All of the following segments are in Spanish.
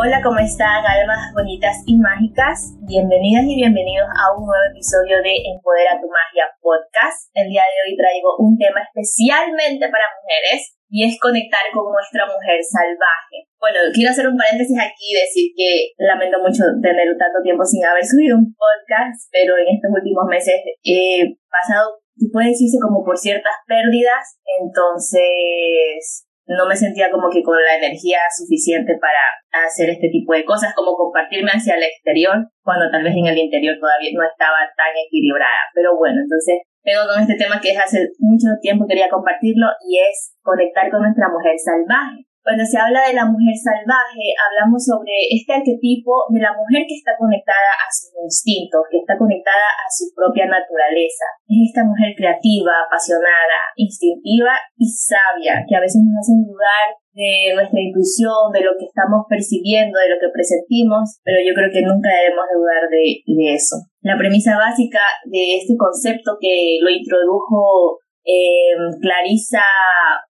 Hola, ¿cómo están, almas bonitas y mágicas? Bienvenidas y bienvenidos a un nuevo episodio de Empodera tu Magia Podcast. El día de hoy traigo un tema especialmente para mujeres y es conectar con nuestra mujer salvaje. Bueno, quiero hacer un paréntesis aquí y decir que lamento mucho tener tanto tiempo sin haber subido un podcast, pero en estos últimos meses he pasado, puede decirse como por ciertas pérdidas, entonces no me sentía como que con la energía suficiente para hacer este tipo de cosas, como compartirme hacia el exterior, cuando tal vez en el interior todavía no estaba tan equilibrada. Pero bueno, entonces vengo con este tema que es hace mucho tiempo quería compartirlo y es conectar con nuestra mujer salvaje. Cuando se habla de la mujer salvaje, hablamos sobre este arquetipo de la mujer que está conectada a sus instintos, que está conectada a su propia naturaleza. Es esta mujer creativa, apasionada, instintiva y sabia, que a veces nos hacen dudar de nuestra intuición, de lo que estamos percibiendo, de lo que presentimos, pero yo creo que nunca debemos dudar de, eso. La premisa básica de este concepto que lo introdujo eh, Clarisa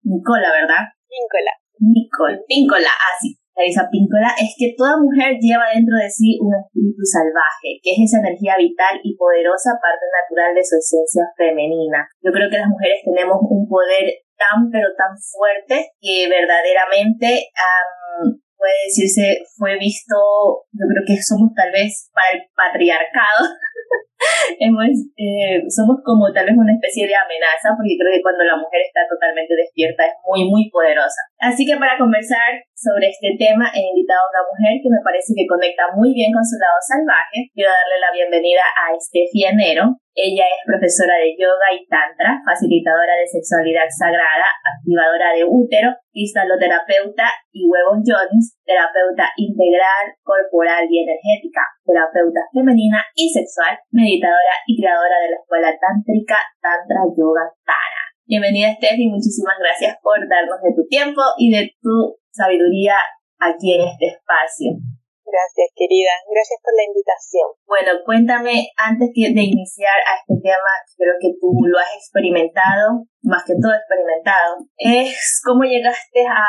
Nicola, ¿verdad? Nicola. Nicole, Píncola, así. Ah, esa Píncola es que toda mujer lleva dentro de sí un espíritu salvaje, que es esa energía vital y poderosa parte natural de su esencia femenina. Yo creo que las mujeres tenemos un poder tan pero tan fuerte que verdaderamente puede decirse fue visto, yo creo que somos tal vez para el patriarcado eh, somos como tal vez una especie de amenaza, porque creo que cuando la mujer está totalmente despierta es muy, muy poderosa. Así que para conversar sobre este tema he invitado a una mujer que me parece que conecta muy bien con su lado salvaje. Quiero darle la bienvenida a Estefi Enero. Ella es profesora de yoga y tantra, facilitadora de sexualidad sagrada, activadora de útero, cristaloterapeuta y huevos Jones, terapeuta integral, corporal y energética, terapeuta femenina y sexual, meditadora y creadora de la escuela tántrica Tantra Yoga Tara. Bienvenida Steffi, muchísimas gracias por darnos de tu tiempo y de tu sabiduría aquí en este espacio. Gracias, querida. Gracias por la invitación. Bueno, cuéntame, antes de iniciar a este tema, creo que tú lo has experimentado, más que todo experimentado, es cómo llegaste a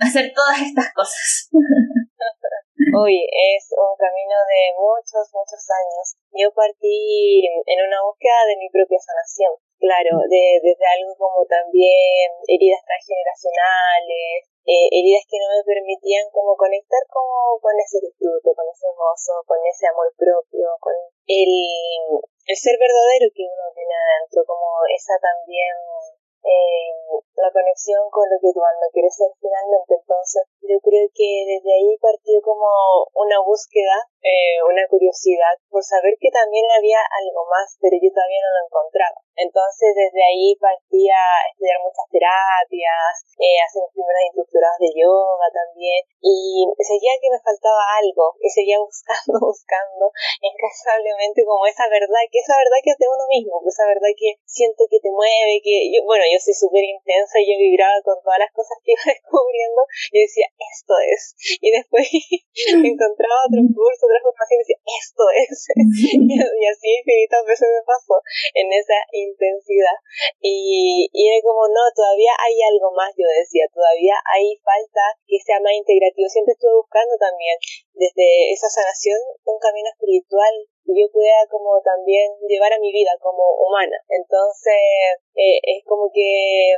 hacer todas estas cosas. Uy, es un camino de muchos, muchos años. Yo partí en una búsqueda de mi propia sanación. Claro, de, desde algo como también heridas transgeneracionales, eh, heridas que no me permitían como conectar como con ese disfrute, con ese gozo, con ese amor propio, con el, el ser verdadero que uno tiene adentro, como esa también eh, la conexión con lo que tu alma quiere ser finalmente. Entonces, yo creo que desde ahí partió como una búsqueda, eh, una curiosidad por saber que también había algo más, pero yo todavía no lo encontraba. Entonces, desde ahí partí a estudiar muchas terapias, eh, hacer mis primeros instructorados de yoga también, y seguía que me faltaba algo, y seguía buscando, buscando, incansablemente como esa verdad, que esa verdad que es de uno mismo, esa verdad que siento que te mueve, que yo, bueno, yo soy súper intensa y yo vibraba con todas las cosas que iba descubriendo, y decía, esto es, y después encontraba otro curso, otra formación, y decía, esto es, y, así infinitas veces me pasó. En esa intensidad. Y, y era como, no, todavía hay algo más, yo decía, todavía hay falta que sea más integrativo. Siempre estuve buscando también desde esa sanación un camino espiritual que yo pueda como también llevar a mi vida como humana. Entonces, eh, es como que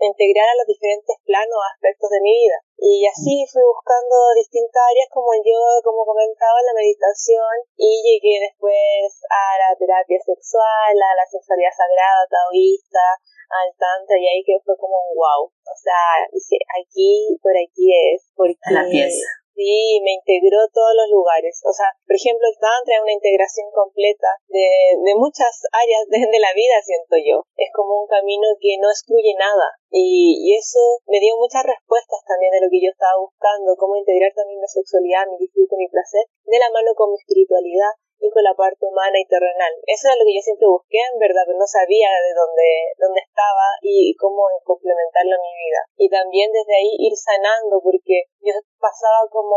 integrar a los diferentes planos, aspectos de mi vida. Y así fui buscando distintas áreas como yo, como comentaba, la meditación y llegué después a la terapia sexual, a la sexualidad sagrada, taoísta, al tantra y ahí que fue como un wow. O sea, dije, aquí, por aquí es. Porque, la pieza Sí, me integró todos los lugares. O sea, por ejemplo, el Tantra es una integración completa de, de muchas áreas de, la vida, siento yo. Es como un camino que no excluye nada. Y, y, eso me dio muchas respuestas también de lo que yo estaba buscando, cómo integrar también mi sexualidad, mi disfrute, mi placer, de la mano con mi espiritualidad y con la parte humana y terrenal. Eso era lo que yo siempre busqué, en verdad, pero no sabía de dónde, dónde estaba y cómo complementarlo a mi vida. Y también desde ahí ir sanando, porque yo pasaba como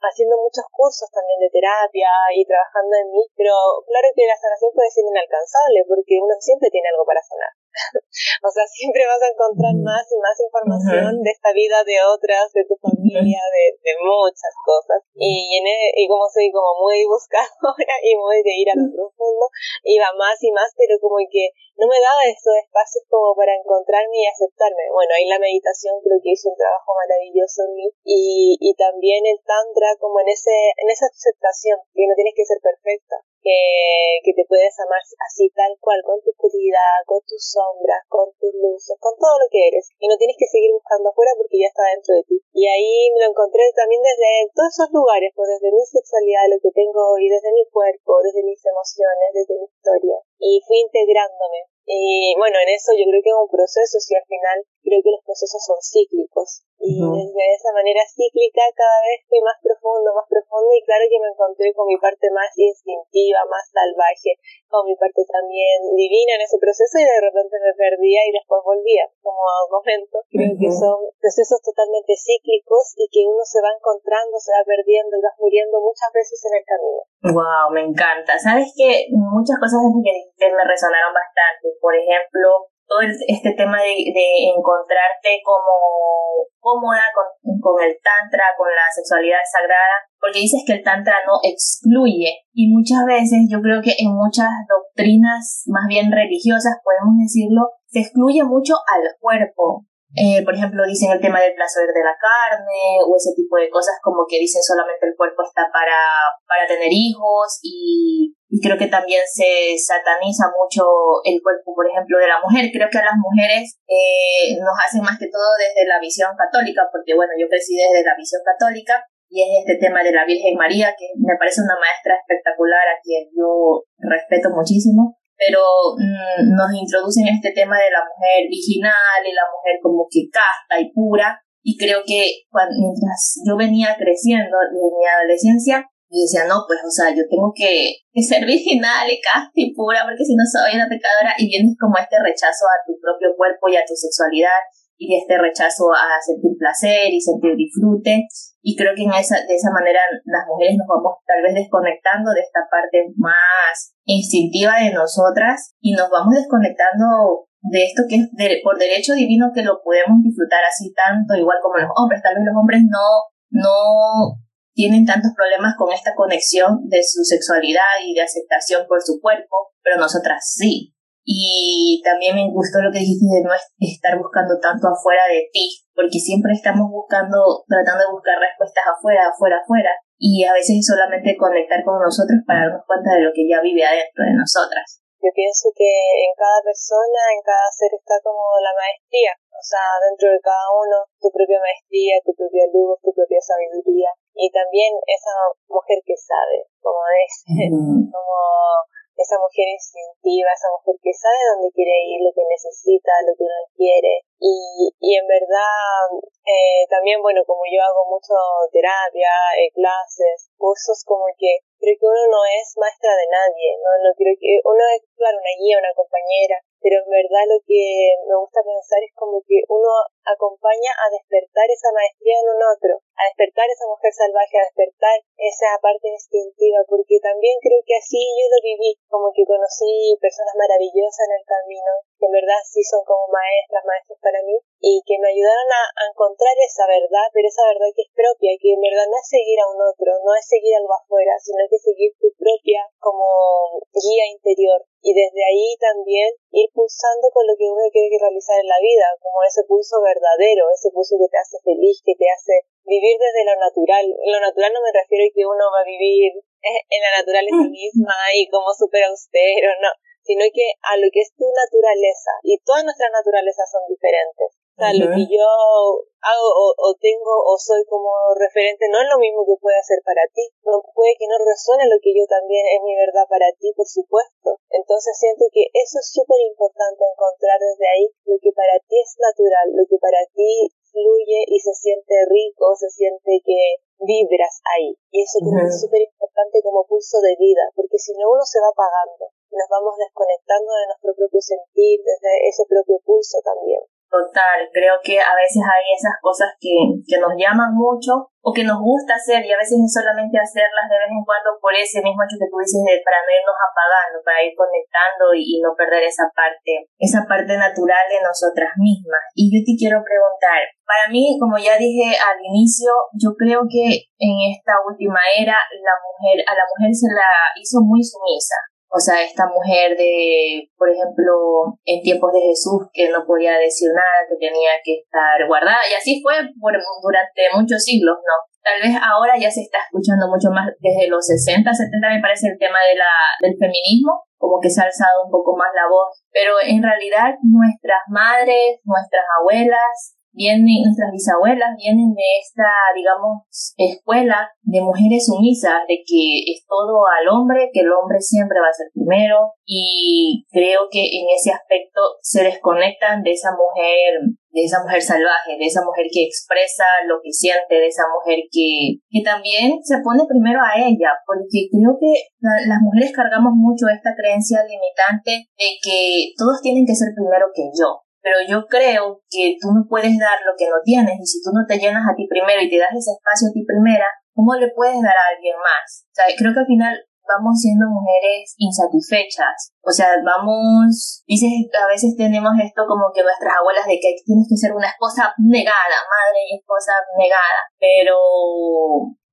haciendo muchos cursos también de terapia y trabajando en mí, pero claro que la sanación puede ser inalcanzable porque uno siempre tiene algo para sanar. O sea, siempre vas a encontrar más y más información de esta vida de otras, de tu familia, de, de muchas cosas. Y, en, e, y como soy como muy buscadora y muy de ir a lo profundo, iba más y más, pero como que no me daba esos espacios como para encontrarme y aceptarme. Bueno, ahí la meditación creo que hizo un trabajo maravilloso en mí. Y, y también el tantra como en ese en esa aceptación que no tienes que ser perfecta que, te puedes amar así tal cual, con tu oscuridad, con tus sombras, con tus luces, con todo lo que eres. Y no tienes que seguir buscando afuera porque ya está dentro de ti. Y ahí me lo encontré también desde todos esos lugares, pues desde mi sexualidad, lo que tengo hoy, desde mi cuerpo, desde mis emociones, desde mi historia. Y fui integrándome. Y bueno, en eso yo creo que es un proceso, si al final creo que los procesos son cíclicos. Y desde esa manera cíclica cada vez fui más profundo, más profundo y claro que me encontré con mi parte más instintiva, más salvaje, con mi parte también divina en ese proceso y de repente me perdía y después volvía, como momento. Creo que son procesos totalmente cíclicos y que uno se va encontrando, se va perdiendo y vas muriendo muchas veces en el camino. Wow, me encanta. Sabes que muchas cosas que me resonaron bastante. Por ejemplo, todo este tema de, de encontrarte como cómoda con, con, el tantra, con la sexualidad sagrada, porque dices que el tantra no excluye. Y muchas veces yo creo que en muchas doctrinas más bien religiosas, podemos decirlo, se excluye mucho al cuerpo, eh, por ejemplo, dicen el tema del placer de la carne o ese tipo de cosas como que dicen solamente el cuerpo está para, para tener hijos y, y creo que también se sataniza mucho el cuerpo, por ejemplo, de la mujer. Creo que a las mujeres eh, nos hacen más que todo desde la visión católica, porque bueno, yo crecí desde la visión católica y es este tema de la Virgen María, que me parece una maestra espectacular a quien yo respeto muchísimo pero mm, nos introducen este tema de la mujer virginal y la mujer como que casta y pura. Y creo que mientras yo venía creciendo en mi adolescencia, yo decía, no, pues, o sea, yo tengo que ser virginal y casta y pura porque si no soy una pecadora. Y vienes como este rechazo a tu propio cuerpo y a tu sexualidad y este rechazo a sentir placer y sentir disfrute. Y creo que en esa, de esa manera las mujeres nos vamos tal vez desconectando de esta parte más instintiva de nosotras y nos vamos desconectando de esto que es por derecho divino que lo podemos disfrutar así tanto igual como los hombres. Tal vez los hombres no, no tienen tantos problemas con esta conexión de su sexualidad y de aceptación por su cuerpo, pero nosotras sí. Y también me gustó lo que dijiste de no estar buscando tanto afuera de ti, porque siempre estamos buscando, tratando de buscar respuestas afuera, afuera, afuera. Y a veces es solamente conectar con nosotros para darnos cuenta de lo que ya vive adentro de nosotras. Yo pienso que en cada persona, en cada ser está como la maestría. O sea, dentro de cada uno, tu propia maestría, tu propia luz, tu propia sabiduría. Y también esa mujer que sabe, como es, como esa mujer instintiva, esa mujer que sabe dónde quiere ir, lo que necesita, lo que no quiere. Y, y en verdad, eh, también, bueno, como yo hago mucho terapia, eh, clases, cursos, como que creo que uno no es maestra de nadie, no, no creo que uno es, claro, una guía, una compañera, pero en verdad lo que me gusta pensar es como que uno acompaña a despertar esa maestría en un otro, a despertar esa mujer salvaje, a despertar esa parte instintiva, porque también creo que así yo lo viví, como que conocí personas maravillosas en el camino, que en verdad sí son como maestras, maestros para mí, y que me ayudaron a, encontrar esa verdad, pero esa verdad que es propia, que en verdad no es seguir a un otro, no es seguir algo afuera, sino que seguir tu propia como guía interior y desde ahí también ir pulsando con lo que uno quiere realizar en la vida, como ese pulso verdadero, ese pulso que te hace feliz, que te hace vivir desde lo natural. En lo natural no me refiero a que uno va a vivir en la naturaleza misma y como súper austero, no, sino que a lo que es tu naturaleza, y todas nuestras naturalezas son diferentes. O sea, lo que yo hago o, tengo o soy como referente no es lo mismo que puede hacer para ti. No puede que no resuene lo que yo también es mi verdad para ti, por supuesto. Entonces siento que eso es súper importante encontrar desde ahí lo que para ti es natural, lo que para ti fluye y se siente rico, se siente que vibras ahí. Y eso es súper importante como pulso de vida, porque si no uno se va apagando nos vamos desconectando de nuestro propio sentir, desde ese propio pulso también. Total, creo que a veces hay esas cosas que, que nos llaman mucho o que nos gusta hacer y a veces es solamente hacerlas de vez en cuando por ese mismo hecho que tú dices de para no irnos apagando, para ir conectando y, y no perder esa parte, esa parte natural de nosotras mismas. Y yo te quiero preguntar, para mí, como ya dije al inicio, yo creo que en esta última era la mujer, a la mujer se la hizo muy sumisa. O sea, esta mujer de, por ejemplo, en tiempos de Jesús, que no podía decir nada, que tenía que estar guardada, y así fue durante muchos siglos, ¿no? Tal vez ahora ya se está escuchando mucho más desde los 60, 70 me parece el tema de la, del feminismo, como que se ha alzado un poco más la voz, pero en realidad nuestras madres, nuestras abuelas, vienen, nuestras bisabuelas vienen de esta, digamos, escuela de mujeres sumisas, de que es todo al hombre, que el hombre siempre va a ser primero, y creo que en ese aspecto se desconectan de esa mujer de esa mujer salvaje, de esa mujer que expresa lo que siente, de esa mujer que, que también se pone primero a ella, porque creo que las mujeres cargamos mucho esta creencia limitante de que todos tienen que ser primero que yo, pero yo creo que tú no puedes dar lo que no tienes y si tú no te llenas a ti primero y te das ese espacio a ti primera, ¿cómo le puedes dar a alguien más? O sea, creo que al final vamos siendo mujeres insatisfechas. O sea, vamos, dices, a veces tenemos esto como que nuestras abuelas de que tienes que ser una esposa negada, madre y esposa negada, pero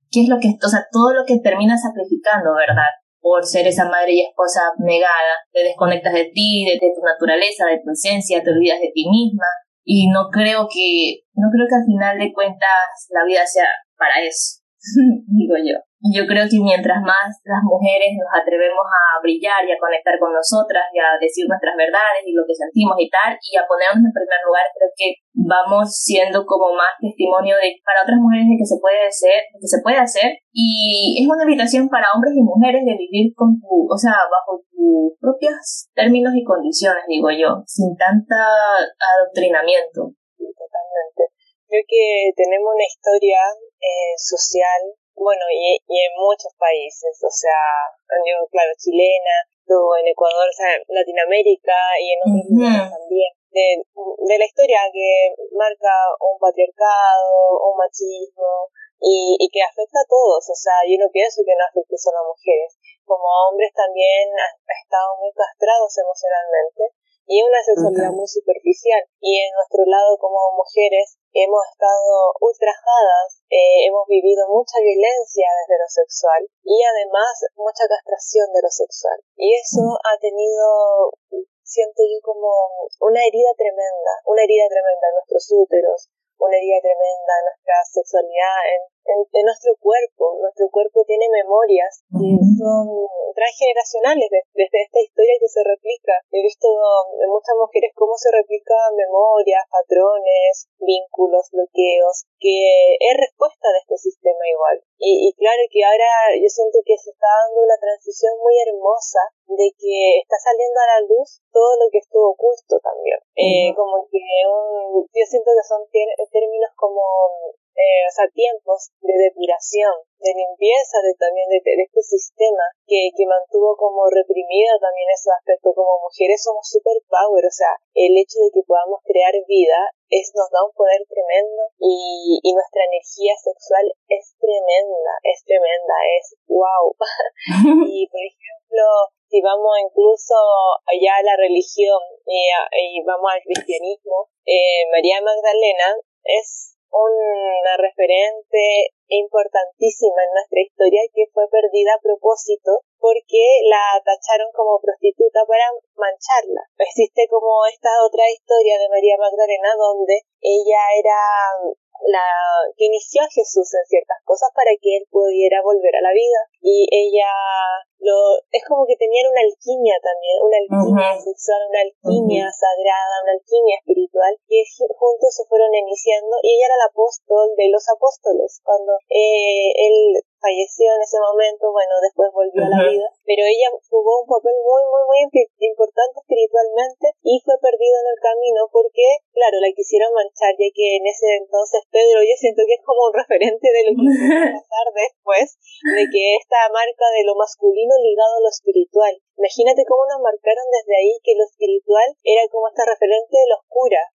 ¿qué es lo que, o sea, todo lo que termina sacrificando, ¿verdad? Por ser esa madre y esposa negada, te desconectas de ti, de, tu naturaleza, de tu esencia, te olvidas de ti misma y no creo que no creo que al final de cuentas la vida sea para eso, digo yo. Yo creo que mientras más las mujeres nos atrevemos a brillar y a conectar con nosotras y a decir nuestras verdades y lo que sentimos y tal, y a ponernos en primer lugar, creo que vamos siendo como más testimonio de para otras mujeres de que se puede hacer, que se puede hacer, y es una invitación para hombres y mujeres de vivir con tu, o sea, bajo tus propios términos y condiciones, digo yo, sin tanta adoctrinamiento. totalmente. Creo que tenemos una historia eh, social bueno, y, y en muchos países, o sea, yo, claro, chilena, en Ecuador, o sea, Latinoamérica y en otros lugares también, de, de la historia que marca un patriarcado, un machismo, y, y que afecta a todos, o sea, yo no pienso que no afecte solo a mujeres, como hombres también han estado muy castrados emocionalmente, y una sexualidad muy superficial. Y en nuestro lado como mujeres hemos estado ultrajadas, eh, hemos vivido mucha violencia desde lo sexual y además mucha castración de lo sexual. Y eso ha tenido, siento yo como una herida tremenda, una herida tremenda en nuestros úteros, una herida tremenda en nuestra sexualidad, en, en, nuestro cuerpo. Nuestro cuerpo tiene memorias que son transgeneracionales desde esta historia que se replica. He visto en muchas mujeres cómo se replican memorias, patrones, vínculos, bloqueos, que es respuesta de este sistema igual. Y, y claro que ahora yo siento que se está dando una transición muy hermosa de que está saliendo a la luz todo lo que estuvo oculto también. Eh, como que un, yo siento que son términos como eh, o sea, tiempos de depuración, de limpieza de también de, este sistema que, que mantuvo como reprimido también esos aspectos. Como mujeres somos super power, o sea, el hecho de que podamos crear vida es, nos da un poder tremendo y, y nuestra energía sexual es tremenda, es tremenda, es wow. y por ejemplo, si vamos incluso allá a la religión y, y vamos al cristianismo, eh, María Magdalena es una referente importantísima en nuestra historia que fue perdida a propósito porque la tacharon como prostituta para mancharla. Existe como esta otra historia de María Magdalena donde ella era la que inició a Jesús en ciertas cosas para que él pudiera volver a la vida. Y ella lo es como que tenían una alquimia también una alquimia sexual una alquimia sagrada una alquimia espiritual que juntos se fueron iniciando y ella era el apóstol de los apóstoles. Cuando eh, él falleció en ese momento, bueno, después volvió a la vida, pero ella jugó un papel muy, muy, muy importante espiritualmente y fue perdido en el camino porque, claro, la quisieron manchar, ya que en ese entonces Pedro yo siento que es como un referente de lo que va a pasar después, de que esta marca de lo masculino ligado a lo espiritual. Imagínate cómo nos marcaron desde ahí que lo espiritual era como esta referente de la oscura.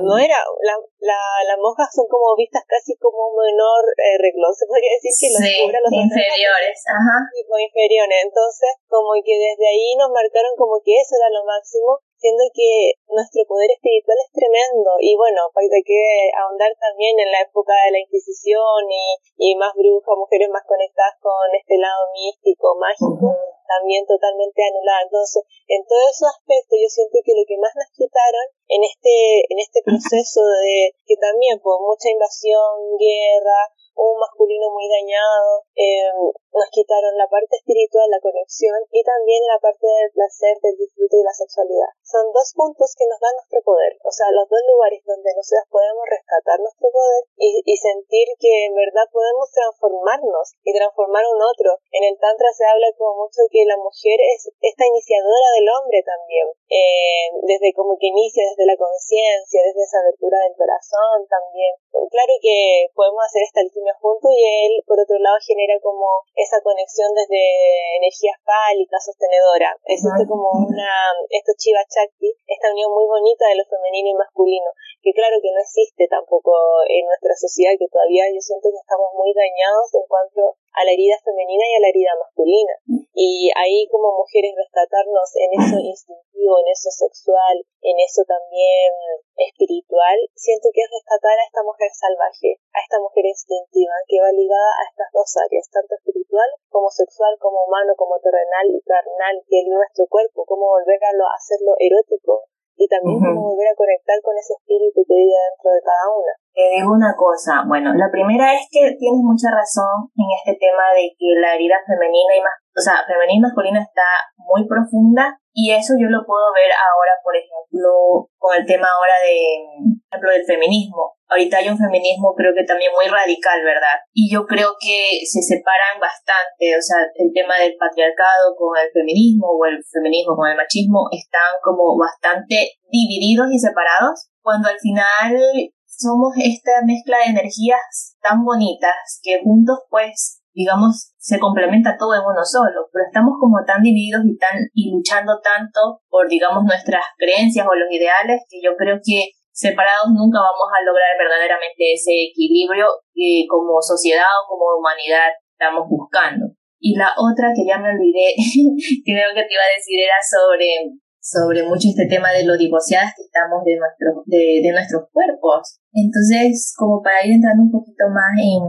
No era, la, la, las monjas son como vistas casi como un menor eh, reglón, se podría decir que los sí, los inferiores, ajá. Tipo inferiores. Entonces, como que desde ahí nos marcaron como que eso era lo máximo siendo que nuestro poder espiritual es tremendo y bueno, para que ahondar también en la época de la Inquisición y, y más brujas, mujeres más conectadas con este lado místico, mágico, también totalmente anulada. Entonces, en todos esos aspectos yo siento que lo que más nos quitaron en este, en este proceso de que también por mucha invasión, guerra, un masculino muy dañado, eh, nos quitaron la parte espiritual, la conexión y también la parte del placer, del disfrute y la sexualidad. Son dos puntos que nos dan nuestro poder, o sea, los dos lugares donde nosotros podemos rescatar nuestro poder y, sentir que en verdad podemos transformarnos y transformar un otro. En el Tantra se habla como mucho que la mujer es esta iniciadora del hombre también, eh, desde como que inicia desde la conciencia, desde esa abertura del corazón también. Claro que podemos hacer esta alquimia juntos y él, por otro lado, genera como esa conexión desde energía fálica, sostenedora. Existe como una, esto Chiva Chakti, esta unión muy bonita de lo femenino y masculino, que claro que no existe tampoco en nuestra sociedad, que todavía yo siento que estamos muy dañados en cuanto a la herida femenina y a la herida masculina. Y ahí como mujeres rescatarnos en eso instintivo, en eso sexual, en eso también espiritual, siento que es rescatar a esta mujer salvaje, a esta mujer instintiva, que va ligada a estas dos áreas, tanto espiritual como sexual, como humano, como terrenal y carnal, que es nuestro cuerpo, cómo volver a, lo, a hacerlo erótico, y también cómo volver a conectar con ese espíritu que vive dentro de cada una. Te digo una cosa, bueno, la primera es que tienes mucha razón en este tema de que la herida femenina y más, o sea, femenina y masculina está muy profunda y eso yo lo puedo ver ahora, por ejemplo, con el tema ahora de, por ejemplo, del feminismo. Ahorita hay un feminismo creo que también muy radical, ¿verdad? Y yo creo que se separan bastante, o sea, el tema del patriarcado con el feminismo o el feminismo con el machismo están como bastante divididos y separados, cuando al final somos esta mezcla de energías tan bonitas que juntos pues digamos, se complementa todo en uno solo, pero estamos como tan divididos y tan y luchando tanto por, digamos, nuestras creencias o los ideales que yo creo que separados nunca vamos a lograr verdaderamente ese equilibrio que como sociedad o como humanidad estamos buscando. Y la otra que ya me olvidé, creo que te iba a decir, era sobre sobre mucho este tema de lo divorciadas que estamos de, nuestros de, de, nuestros cuerpos. Entonces, como para ir entrando un poquito más en,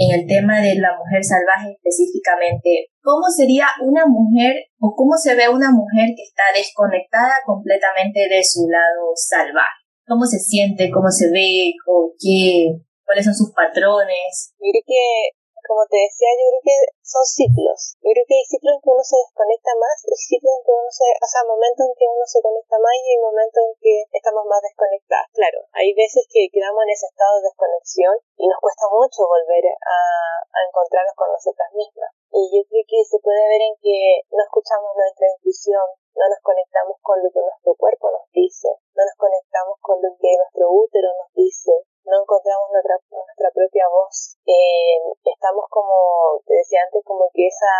en el tema de la mujer salvaje específicamente, ¿cómo sería una mujer o cómo se ve una mujer que está desconectada completamente de su lado salvaje? ¿Cómo se siente? ¿Cómo se ve? ¿O qué? ¿Cuáles son sus patrones? Mire que como te decía, yo creo que son ciclos. Yo creo que hay ciclos en que uno se desconecta más y ciclos en que uno se, o sea, momentos en que uno se conecta más y hay momentos en que estamos más desconectadas. Claro, hay veces que quedamos en ese estado de desconexión y nos cuesta mucho volver a, a encontrarnos con nosotras mismas. Y yo creo que se puede ver en que no escuchamos nuestra intuición, no nos conectamos con lo que nuestro cuerpo nos dice, no nos conectamos con lo que nuestro útero nos dice, no encontramos nuestra, nuestra propia voz. Eh, estamos como, te decía antes, como que esa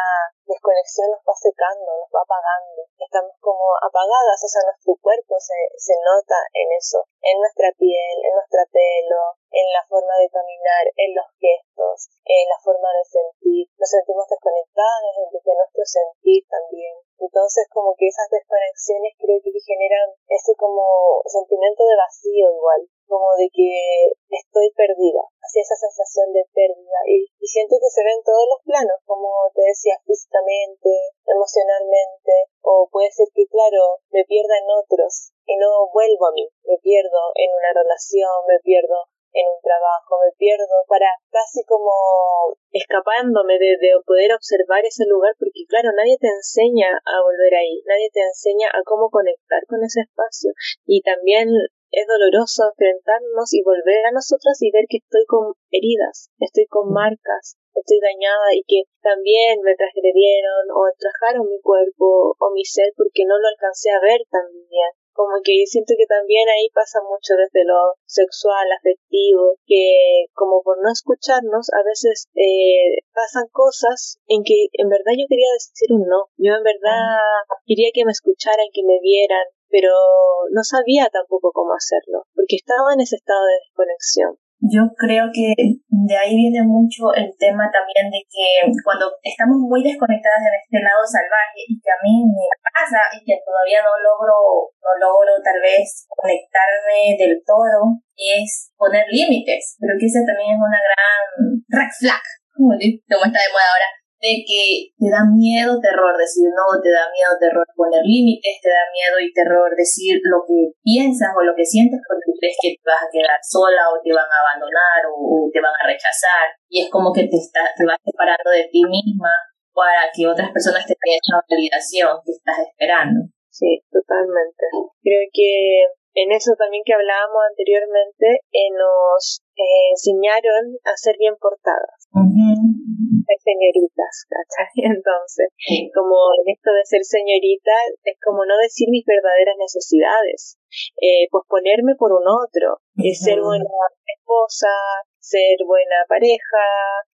desconexión nos va secando, nos va apagando. Estamos como apagadas, o sea, nuestro cuerpo se, se nota en eso, en nuestra piel, en nuestro pelo, en la forma de caminar, en los gestos, en la forma de sentir. Nos sentimos desconectadas desde nuestro sentir también. Entonces, como que esas desconexiones creo que generan ese como sentimiento de vacío igual como de que estoy perdida, así esa sensación de pérdida y, siento que se ve en todos los planos, como te decía, físicamente, emocionalmente, o puede ser que, claro, me pierda en otros y no vuelvo a mí, me pierdo en una relación, me pierdo en un trabajo, me pierdo para casi como escapándome de, de, poder observar ese lugar porque claro, nadie te enseña a volver ahí, nadie te enseña a cómo conectar con ese espacio. Y también es doloroso enfrentarnos y volver a nosotras y ver que estoy con heridas, estoy con marcas, estoy dañada y que también me transgredieron o trajeron mi cuerpo o mi ser porque no lo alcancé a ver también como que siento que también ahí pasa mucho desde lo sexual, afectivo, que como por no escucharnos a veces eh, pasan cosas en que en verdad yo quería decir un no, yo en verdad quería que me escucharan, que me vieran, pero no sabía tampoco cómo hacerlo, porque estaba en ese estado de desconexión. Yo creo que de ahí viene mucho el tema también de que cuando estamos muy desconectadas de este lado salvaje y que a mí me pasa y que todavía no logro, no logro tal vez conectarme del todo, es poner límites. Creo que esa también es una gran red flag, como está de moda ahora, de que te da miedo, terror decir no, te da miedo, terror poner límites, te da miedo y terror decir lo que piensas o lo que sientes porque crees que te vas a quedar sola o te van a abandonar o, te van a rechazar y es como que te, estás, te vas separando de ti misma para que otras personas te den esa validación que estás esperando. Sí, totalmente. Creo que en eso también que hablábamos anteriormente, eh, nos eh, enseñaron a ser bien portadas. Señoritas, ¿cachai? Entonces, como en esto de ser señorita, es como no decir mis verdaderas necesidades, eh, pues ponerme por un otro, es ser buena esposa, ser buena pareja,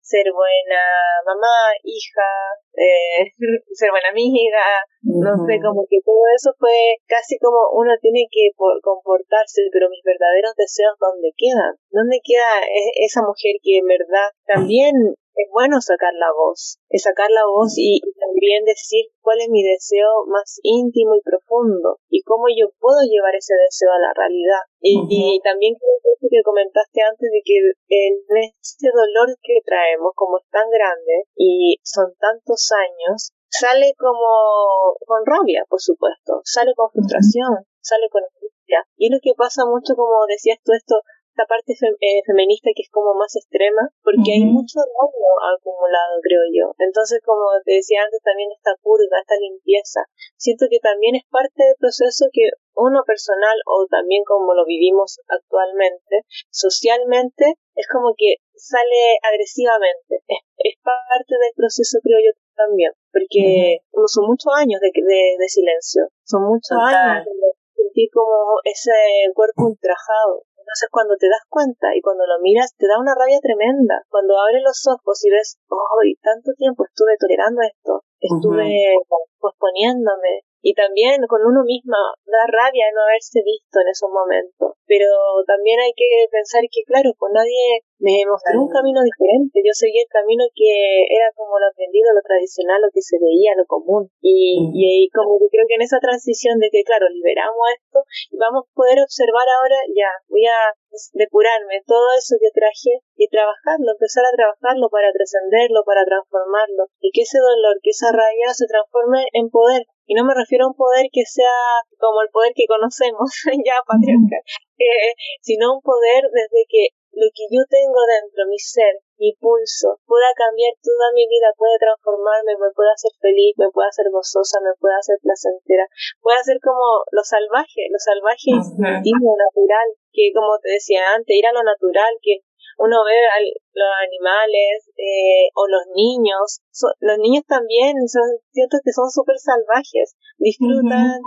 ser buena mamá, hija, eh, ser buena amiga, no sé, como que todo eso fue casi como uno tiene que comportarse, pero mis verdaderos deseos, ¿dónde quedan? ¿Dónde queda e-, esa mujer que en verdad también es bueno sacar la voz, es sacar la voz y, también decir cuál es mi deseo más íntimo y profundo y cómo yo puedo llevar ese deseo a la realidad. Y, también creo que comentaste antes de que en este dolor que traemos, como es tan grande y son tantos años, sale como con rabia, por supuesto, sale con frustración, sale con angustia. Y es lo que pasa mucho, como decías tú, esto esta parte eh, feminista que es como más extrema, porque hay mucho daño acumulado, creo yo. Entonces, como te decía antes, también esta purga, esta limpieza, siento que también es parte del proceso que uno personal o también como lo vivimos actualmente, socialmente, es como que sale agresivamente. Es, parte del proceso, creo yo, también, porque son muchos años de, de, silencio, son muchos años de sentir como ese cuerpo ultrajado, entonces cuando te das cuenta y cuando lo miras te da una rabia tremenda. Cuando abres los ojos y ves, oh, tanto tiempo estuve tolerando esto, estuve posponiéndome, y también con uno misma da rabia no haberse visto en esos momentos. Pero también hay que pensar que, claro, pues nadie me mostró un camino diferente. Yo seguí el camino que era como lo aprendido, lo tradicional, lo que se veía, lo común. Y, y, como que creo que en esa transición de que, claro, liberamos esto y vamos a poder observar ahora, ya, voy a depurarme todo eso que traje y trabajarlo, empezar a trabajarlo para trascenderlo, para transformarlo y que ese dolor, que esa rabia se transforme en poder, y no me refiero a un poder que sea como el poder que conocemos ya patriarcal, eh, sino un poder desde que lo que yo tengo dentro, mi ser, mi pulso, pueda cambiar toda mi vida, puede transformarme, me puede hacer feliz, me puede hacer gozosa, me puede hacer placentera, puede hacer como lo salvaje, lo salvaje instintivo, natural, que como te decía antes, ir a lo natural, que uno ve a los animales eh, o los niños, los niños también son, siento que son súper salvajes, disfrutan,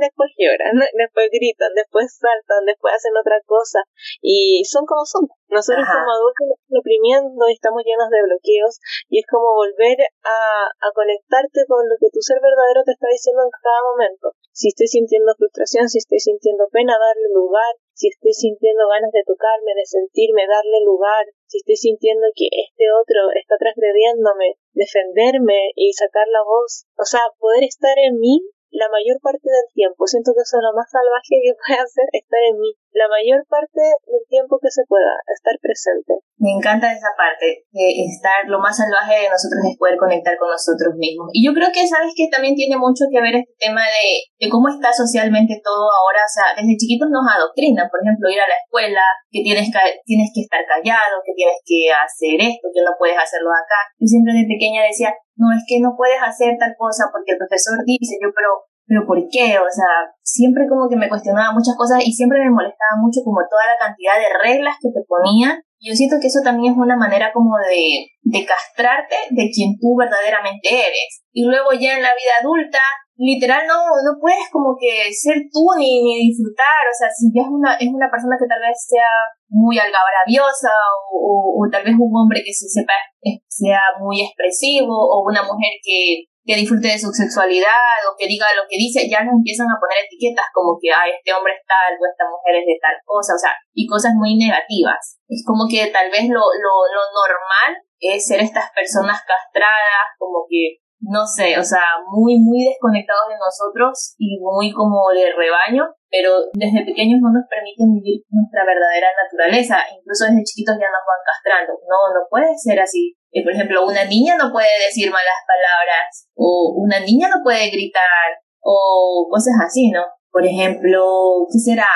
después lloran, después gritan, después saltan, después hacen otra cosa y son como son. Nosotros como adultos estamos oprimiendo y estamos llenos de bloqueos y es como volver a, a conectarte con lo que tu ser verdadero te está diciendo en cada momento. Si estoy sintiendo frustración, si estoy sintiendo pena, darle lugar, si estoy sintiendo ganas de tocarme, de sentirme, darle lugar, si estoy sintiendo que este otro está transgrediéndome, defenderme y sacar la voz, o sea, poder estar en mí la mayor parte del tiempo. Siento que eso es lo más salvaje que puede hacer, estar en mí. La mayor parte del tiempo que se pueda, estar presente. Me encanta esa parte, de estar lo más salvaje de nosotros es poder conectar con nosotros mismos. Y yo creo que, ¿sabes que También tiene mucho que ver este tema de, de cómo está socialmente todo ahora. O sea, desde chiquitos nos adoctrinan, por ejemplo, ir a la escuela, que tienes que, tienes que estar callado, que tienes que hacer esto, que no puedes hacerlo acá. Yo siempre de pequeña decía, no es que no puedes hacer tal cosa porque el profesor dice, yo, pero pero ¿por qué? O sea, siempre como que me cuestionaba muchas cosas y siempre me molestaba mucho como toda la cantidad de reglas que te ponían. Yo siento que eso también es una manera como de, de castrarte de quien tú verdaderamente eres. Y luego ya en la vida adulta, literal no, no puedes como que ser tú ni, ni disfrutar. O sea, si ya es una, es una persona que tal vez sea muy algarabiosa o, o, tal vez un hombre que se sepa, sea muy expresivo o una mujer que que disfrute de su sexualidad o que diga lo que dice, ya nos empiezan a poner etiquetas como que, ay, este hombre es tal o esta mujer es de tal cosa, o sea, y cosas muy negativas. Es como que tal vez lo, lo, lo normal es ser estas personas castradas, como que, no sé, o sea, muy, muy desconectados de nosotros y muy como de rebaño, pero desde pequeños no nos permiten vivir nuestra verdadera naturaleza, incluso desde chiquitos ya nos van castrando. No, no puede ser así por ejemplo, una niña no puede decir malas palabras, o una niña no puede gritar, o cosas así, ¿no? Por ejemplo, ¿qué será?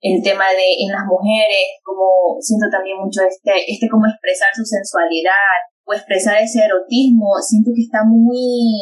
El tema de en las mujeres, como siento también mucho este, este como expresar su sensualidad, o expresar ese erotismo, siento que está muy,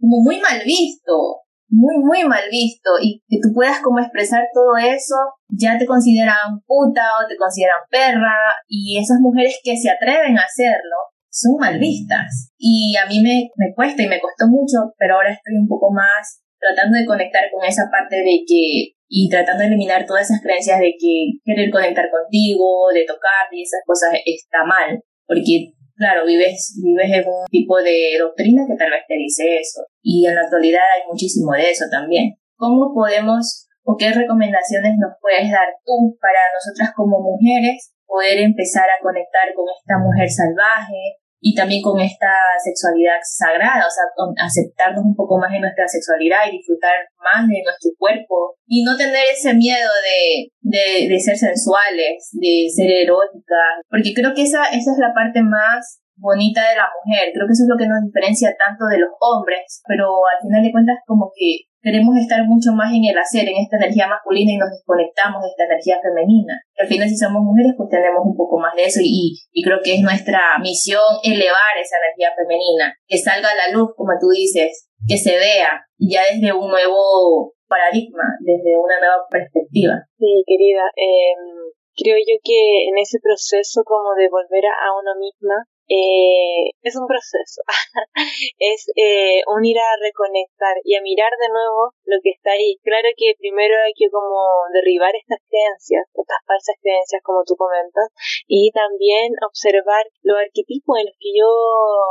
como muy mal visto muy, muy mal visto y que tú puedas como expresar todo eso, ya te consideran puta o te consideran perra y esas mujeres que se atreven a hacerlo son mal vistas. Y a mí me, me cuesta y me costó mucho, pero ahora estoy un poco más tratando de conectar con esa parte de que y tratando de eliminar todas esas creencias de que querer conectar contigo, de tocarte y esas cosas está mal, porque claro, vives, vives en un tipo de doctrina que tal vez te dice eso, y en la actualidad hay muchísimo de eso también. ¿Cómo podemos o qué recomendaciones nos puedes dar tú para nosotras como mujeres poder empezar a conectar con esta mujer salvaje, y también con esta sexualidad sagrada, o sea, con aceptarnos un poco más en nuestra sexualidad y disfrutar más de nuestro cuerpo y no tener ese miedo de, de, de ser sensuales, de ser eróticas, porque creo que esa, esa es la parte más bonita de la mujer, creo que eso es lo que nos diferencia tanto de los hombres, pero al final de cuentas como que queremos estar mucho más en el hacer, en esta energía masculina y nos desconectamos de esta energía femenina. Al final, si somos mujeres, pues tenemos un poco más de eso y, creo que es nuestra misión elevar esa energía femenina, que salga a la luz, como tú dices, que se vea ya desde un nuevo paradigma, desde una nueva perspectiva. Sí, querida, eh, creo yo que en ese proceso como de volver a uno misma, eh, es un proceso, es eh, unir a reconectar y a mirar de nuevo lo que está ahí. Claro que primero hay que como derribar estas creencias, estas falsas creencias como tú comentas, y también observar los arquetipos en los que yo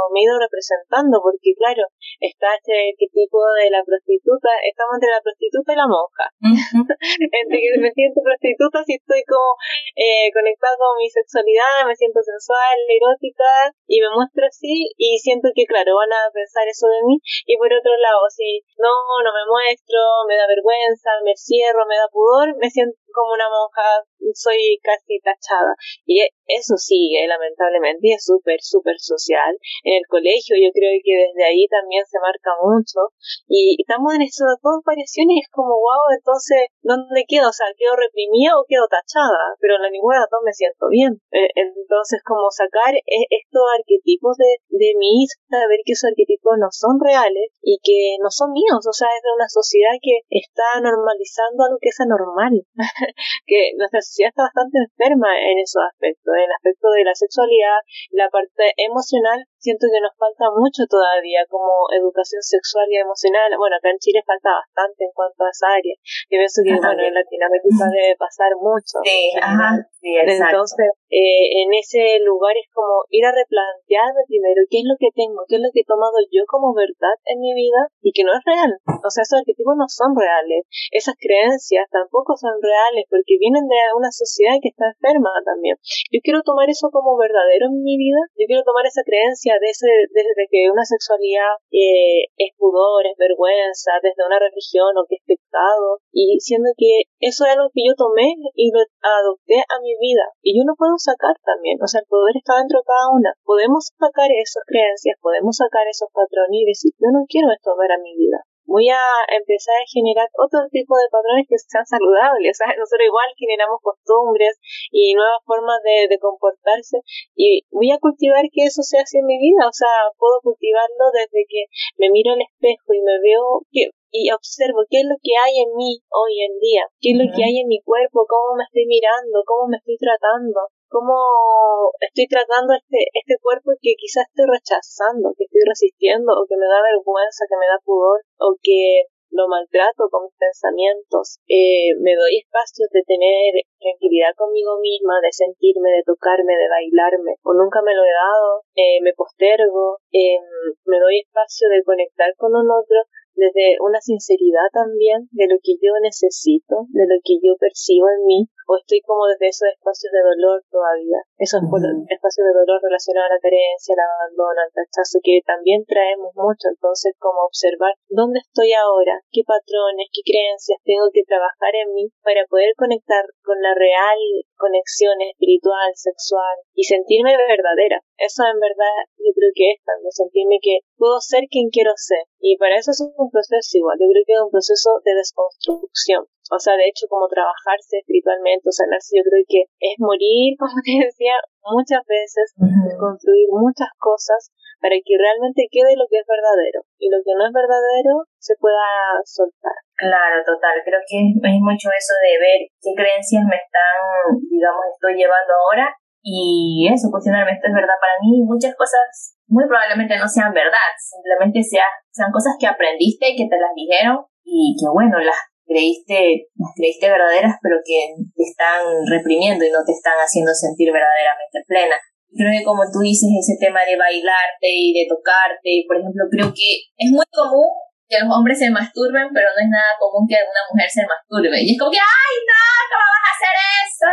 me he ido representando, porque claro, está este arquetipo de la prostituta, estamos entre la prostituta y la monja. entre que me siento prostituta si estoy como eh, conectada con mi sexualidad, me siento sensual, erótica, y me muestro así y siento que, claro, van a pensar eso de mí. Y por otro lado, si no, no me muestro, me da vergüenza, me cierro, me da pudor, me siento como una monja, soy casi tachada. Y e, eso sigue, lamentablemente, y es súper, súper social. En el colegio yo creo que desde ahí también se marca mucho. Y estamos en esas dos variaciones, es como, wow, entonces, ¿dónde quedo? O sea, ¿quedo reprimida o quedo tachada? Pero en la ninguna de las dos me siento bien. E, entonces, como sacar e, estos arquetipos de, de mí, saber que esos arquetipos no son reales y que no son míos. O sea, es de una sociedad que está normalizando algo que es anormal. que nuestra sociedad está bastante enferma en esos aspectos, en el aspecto de la sexualidad, la parte emocional, siento que nos falta mucho todavía como educación sexual y emocional. Bueno, acá en Chile falta bastante en cuanto a esa área. Yo pienso que, bueno, en Latinoamérica debe pasar mucho. Sí, ajá. Sí, Entonces, eh, en ese lugar es como ir a replantearme primero qué es lo que tengo, qué es lo que he tomado yo como verdad en mi vida y que no es real. O sea, esos arquetipos no son reales. Esas creencias tampoco son reales porque vienen de una sociedad que está enferma también. Yo quiero tomar eso como verdadero en mi vida. Yo quiero tomar esa creencia de ese, desde que una sexualidad eh, es pudor, es vergüenza, desde una religión o que es pecado. Y siendo que eso es algo que yo tomé y lo adopté a mi vida. Y yo no puedo sacar también. O sea, el poder está dentro de cada una. Podemos sacar esas creencias, podemos sacar esos patrones y decir, yo no quiero esto ver a mi vida voy a empezar a generar otro tipo de patrones que sean saludables. Nosotros igual generamos costumbres y nuevas formas de, de, comportarse y voy a cultivar que eso sea así en mi vida. O sea, puedo cultivarlo desde que me miro al espejo y me veo que y observo qué es lo que hay en mí hoy en día, qué es lo que hay en mi cuerpo, cómo me estoy mirando, cómo me estoy tratando, cómo estoy tratando este, este cuerpo que quizás estoy rechazando, que estoy resistiendo, o que me da vergüenza, que me da pudor, o que lo maltrato con mis pensamientos, eh, me doy espacios de tener tranquilidad conmigo misma, de sentirme, de tocarme, de bailarme, o nunca me lo he dado, eh, me postergo, eh, me doy espacio de conectar con un otro desde una sinceridad también de lo que yo necesito, de lo que yo percibo en mí, o estoy como desde esos espacios de dolor todavía, esos espacios de dolor relacionados a la carencia, al abandono, al rechazo, que también traemos mucho, entonces como observar dónde estoy ahora, qué patrones, qué creencias tengo que trabajar en mí para poder conectar con la real conexión espiritual, sexual y sentirme verdadera. Eso en verdad yo creo que es también sentirme que puedo ser quien quiero ser. Y para eso es un proceso igual, yo creo que es un proceso de desconstrucción. O sea, de hecho, como trabajarse espiritualmente, o sanarse, yo creo que es morir, como te decía, muchas veces, construir muchas cosas para que realmente quede lo que es verdadero. Y lo que no es verdadero se pueda soltar. Claro, total. Creo que es mucho eso de ver qué creencias me están, digamos, estoy llevando ahora y eso, cuestionarme, esto es verdad para mí. Muchas cosas muy probablemente no sean verdad, simplemente sea, sean cosas que aprendiste, que te las dijeron y que bueno, las creíste, las creíste verdaderas, pero que te están reprimiendo y no te están haciendo sentir verdaderamente plena. Creo que como tú dices, ese tema de bailarte y de tocarte, por ejemplo, creo que es muy común que los hombres se masturben, pero no es nada común que una mujer se masturbe. Y es como que, ¡ay, no! ¿Cómo vas a hacer eso?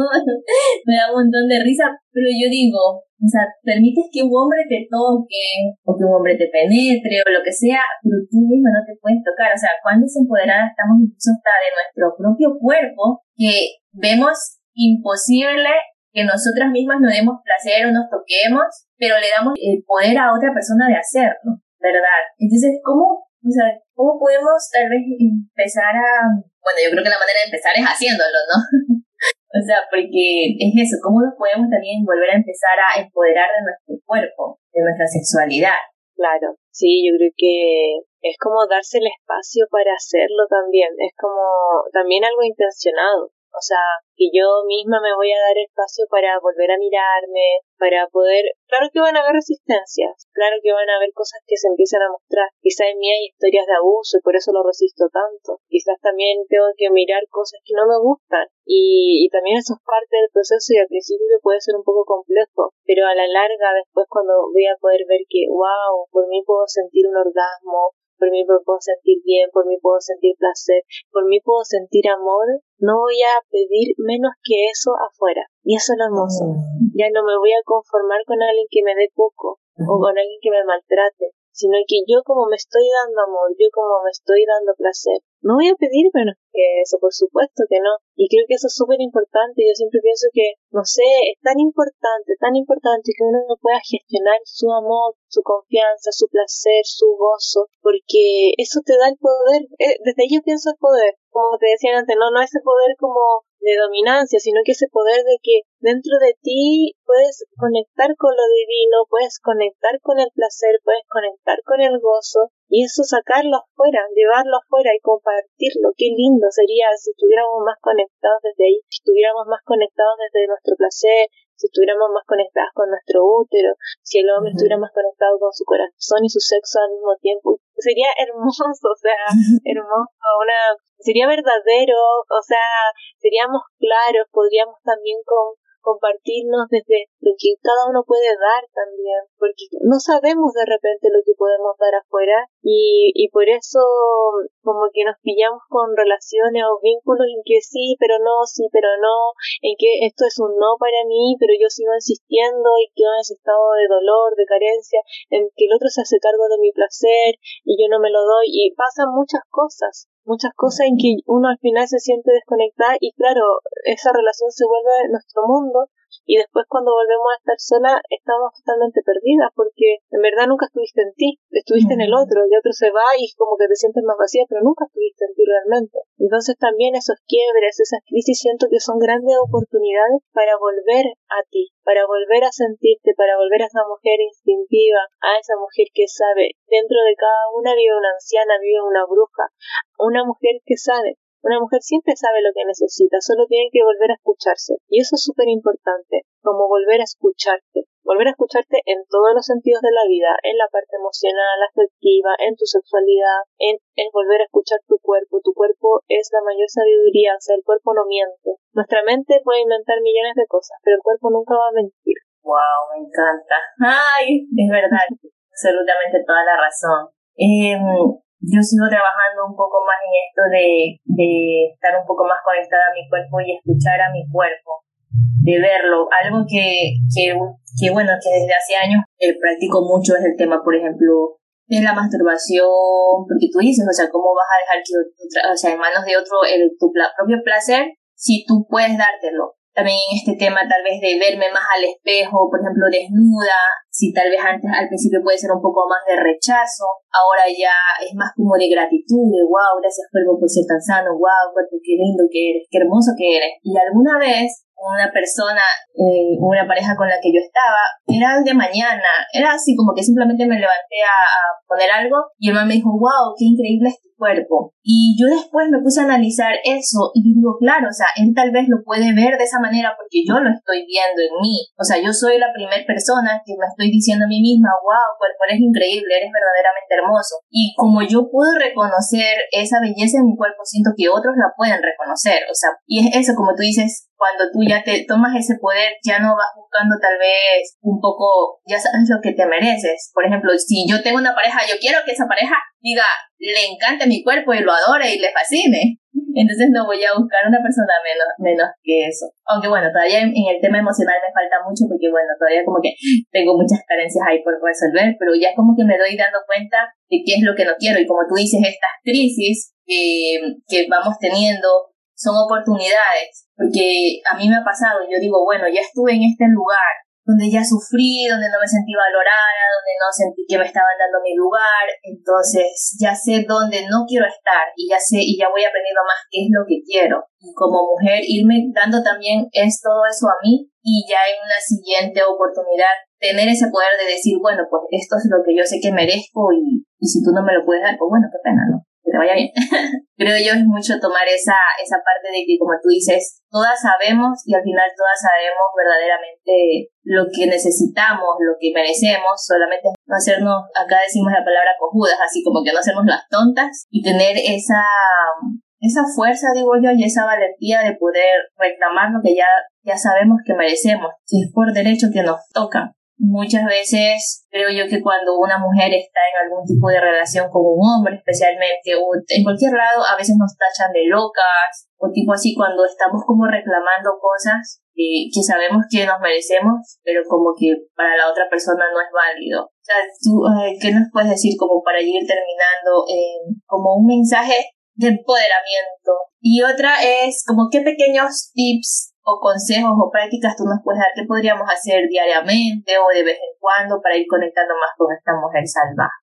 Me da un montón de risa, pero yo digo, o sea, permites que un hombre te toque, o que un hombre te penetre, o lo que sea, pero tú mismo no te puedes tocar. O sea, cuando desempoderada estamos incluso hasta de nuestro propio cuerpo, que vemos imposible que nosotras mismas nos demos placer o nos toquemos, pero le damos el poder a otra persona de hacerlo. ¿Verdad? Entonces, ¿cómo, o sea, cómo podemos tal vez empezar a... Bueno, yo creo que la manera de empezar es haciéndolo, ¿no? o sea, porque es eso, ¿cómo nos podemos también volver a empezar a empoderar de nuestro cuerpo, de nuestra sexualidad? Claro, sí, yo creo que es como darse el espacio para hacerlo también, es como también algo intencionado, o sea, que yo misma me voy a dar espacio para volver a mirarme, para poder... Claro que van a haber resistencias, claro que van a haber cosas que se empiezan a mostrar. Quizás en mí hay historias de abuso y por eso lo resisto tanto. Quizás también tengo que mirar cosas que no me gustan. Y, y también eso es parte del proceso y al principio puede ser un poco complejo, pero a la larga después cuando voy a poder ver que, wow, por mí puedo sentir un orgasmo, por mí puedo sentir bien, por mí puedo sentir placer, por mí puedo sentir amor, no voy a pedir menos que eso afuera. Y eso es lo hermoso. Mm. Ya no me voy a conformar con alguien que me dé poco o con alguien que me maltrate, sino que yo como me estoy dando amor, yo como me estoy dando placer, no voy a pedir menos que eso, por supuesto que no. Y creo que eso es súper importante. Yo siempre pienso que, no sé, es tan importante, tan importante que uno pueda gestionar su amor, su confianza, su placer, su gozo, porque eso te da el poder. Eh, desde ahí yo pienso el poder. Como te decía antes, no, no ese poder como de dominancia, sino que ese poder de que dentro de ti puedes conectar con lo divino, puedes conectar con el placer, puedes conectar con el gozo y eso sacarlo afuera, llevarlo afuera y compartirlo. Qué lindo sería si estuviéramos más conectados desde ahí, si estuviéramos más conectados desde nuestro placer, si estuviéramos más conectados con nuestro útero, si el hombre estuviera más conectado con su corazón y su sexo al mismo tiempo. Sería hermoso, o sea, hermoso, una, sería verdadero, o sea, seríamos claros, podríamos también con, compartirnos desde lo que cada uno puede dar también, porque no sabemos de repente lo que podemos dar afuera y, y por eso como que nos pillamos con relaciones o vínculos en que sí, pero no, sí, pero no, en que esto es un no para mí, pero yo sigo insistiendo y quedo en ese estado de dolor, de carencia, en que el otro se hace cargo de mi placer y yo no me lo doy y pasan muchas cosas muchas cosas en que uno al final se siente desconectada y claro, esa relación se vuelve nuestro mundo y después cuando volvemos a estar solas estamos totalmente perdidas porque en verdad nunca estuviste en ti, estuviste en el otro, el otro se va y como que te sientes más vacía, pero nunca estuviste en ti realmente. Entonces también esos quiebres, esas crisis siento que son grandes oportunidades para volver a ti, para volver a sentirte, para volver a esa mujer instintiva, a esa mujer que sabe, dentro de cada una vive una anciana, vive una bruja, una mujer que sabe, una mujer siempre sabe lo que necesita, solo tiene que volver a escucharse. Y eso es súper importante, como volver a escucharte. Volver a escucharte en todos los sentidos de la vida, en la parte emocional, afectiva, en tu sexualidad, en, volver a escuchar tu cuerpo. Tu cuerpo es la mayor sabiduría, o sea, el cuerpo no miente. Nuestra mente puede inventar millones de cosas, pero el cuerpo nunca va a mentir. Wow, me encanta. Ay, es verdad, absolutamente toda la razón. Eh, yo sigo trabajando un poco más en esto de, de estar un poco más conectada a mi cuerpo y escuchar a mi cuerpo, de verlo. Algo que, que, que bueno, que desde hace años eh, practico mucho es el tema, por ejemplo, de la masturbación, porque tú dices, o sea, ¿cómo vas a dejar que, o sea, en manos de otro el, tu propio placer si tú puedes dártelo? también este tema tal vez de verme más al espejo, por ejemplo, desnuda, si tal vez antes al principio puede ser un poco más de rechazo, ahora ya es más como de gratitud, de wow, gracias cuerpo por ser tan sano, wow, cuerpo, qué lindo que eres, qué hermoso que eres. Y alguna vez una persona, eh, una pareja con la que yo estaba, era de mañana, era así como que simplemente me levanté a, a poner algo y el man me dijo, wow, qué increíble es cuerpo. Y yo después me puse a analizar eso y digo, claro, o sea, él tal vez lo puede ver de esa manera porque yo lo estoy viendo en mí. O sea, yo soy la primera persona que me estoy diciendo a mí misma, wow, cuerpo, eres increíble, eres verdaderamente hermoso. Y como yo puedo reconocer esa belleza en mi cuerpo, siento que otros la pueden reconocer. O sea, y es eso, como tú dices, cuando tú ya te tomas ese poder, ya no vas buscando tal vez un poco, ya sabes lo que te mereces. Por ejemplo, si yo tengo una pareja, yo quiero que esa pareja diga, le encante mi cuerpo y lo adore y le fascine. Entonces no voy a buscar una persona menos, menos que eso. Aunque bueno, todavía en, el tema emocional me falta mucho porque bueno, todavía como que tengo muchas carencias ahí por resolver, pero ya como que me doy dando cuenta de qué es lo que no quiero. Y como tú dices, estas crisis que, que vamos teniendo son oportunidades, porque a mí me ha pasado, yo digo, bueno, ya estuve en este lugar, donde ya sufrí, donde no me sentí valorada, donde no sentí que me estaban dando mi lugar, entonces ya sé dónde no quiero estar y ya sé y ya voy aprendiendo más qué es lo que quiero. Y como mujer irme dando también es todo eso a mí y ya en una siguiente oportunidad tener ese poder de decir, bueno, pues esto es lo que yo sé que merezco y, y si tú no me lo puedes dar, pues bueno, qué pena, ¿no? Que te vaya bien. Creo yo es mucho tomar esa, esa parte de que, como tú dices, todas sabemos y al final todas sabemos verdaderamente lo que necesitamos, lo que merecemos, solamente no hacernos, acá decimos la palabra cojudas, así como que no hacernos las tontas y tener esa, esa fuerza, digo yo, y esa valentía de poder reclamar lo que ya, ya sabemos que merecemos, si es por derecho que nos toca. Muchas veces creo yo que cuando una mujer está en algún tipo de relación con un hombre especialmente o en cualquier lado a veces nos tachan de locas o tipo así cuando estamos como reclamando cosas que sabemos que nos merecemos pero como que para la otra persona no es válido. O sea, tú, ¿qué nos puedes decir como para ir terminando eh, como un mensaje de empoderamiento? Y otra es como qué pequeños tips o consejos o prácticas tú nos puedes dar que podríamos hacer diariamente o de vez en cuando para ir conectando más con esta mujer salvaje?